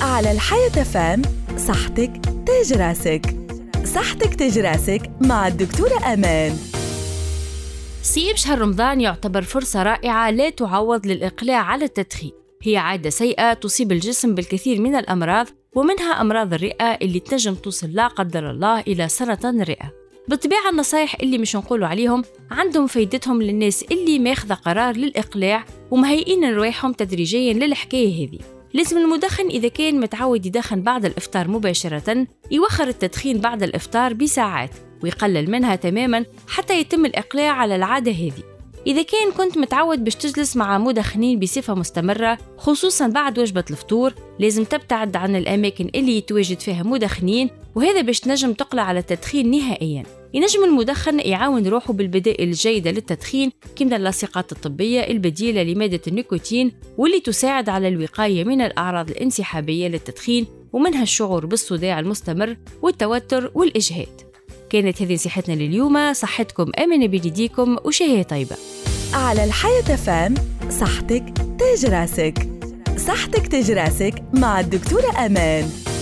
على الحياة فام صحتك تاج راسك. صحتك تاج راسك مع الدكتورة أمان. صيام شهر رمضان يعتبر فرصة رائعة لا تعوض للإقلاع على التدخين. هي عادة سيئة تصيب الجسم بالكثير من الأمراض ومنها أمراض الرئة اللي تنجم توصل لا قدر الله إلى سرطان الرئة. بالطبيعة النصايح اللي مش نقولوا عليهم عندهم فايدتهم للناس اللي ماخذة قرار للإقلاع ومهيئين رواحهم تدريجيا للحكاية هذه. لازم المدخن إذا كان متعود يدخن بعد الإفطار مباشرة يوخر التدخين بعد الإفطار بساعات ويقلل منها تماما حتى يتم الإقلاع على العادة هذه. إذا كان كنت متعود باش تجلس مع مدخنين بصفة مستمرة خصوصا بعد وجبة الفطور لازم تبتعد عن الأماكن اللي يتواجد فيها مدخنين وهذا باش تنجم تقلع على التدخين نهائيا. ينجم المدخن يعاون روحه بالبدائل الجيدة للتدخين كما اللاصقات الطبية البديلة لمادة النيكوتين واللي تساعد على الوقاية من الأعراض الانسحابية للتدخين ومنها الشعور بالصداع المستمر والتوتر والإجهاد. كانت هذه نصيحتنا لليوم. صحتكم آمنة بيديكم وشهية طيبة. على الحياة فام صحتك تاج راسك. صحتك تاج راسك مع الدكتورة أمان.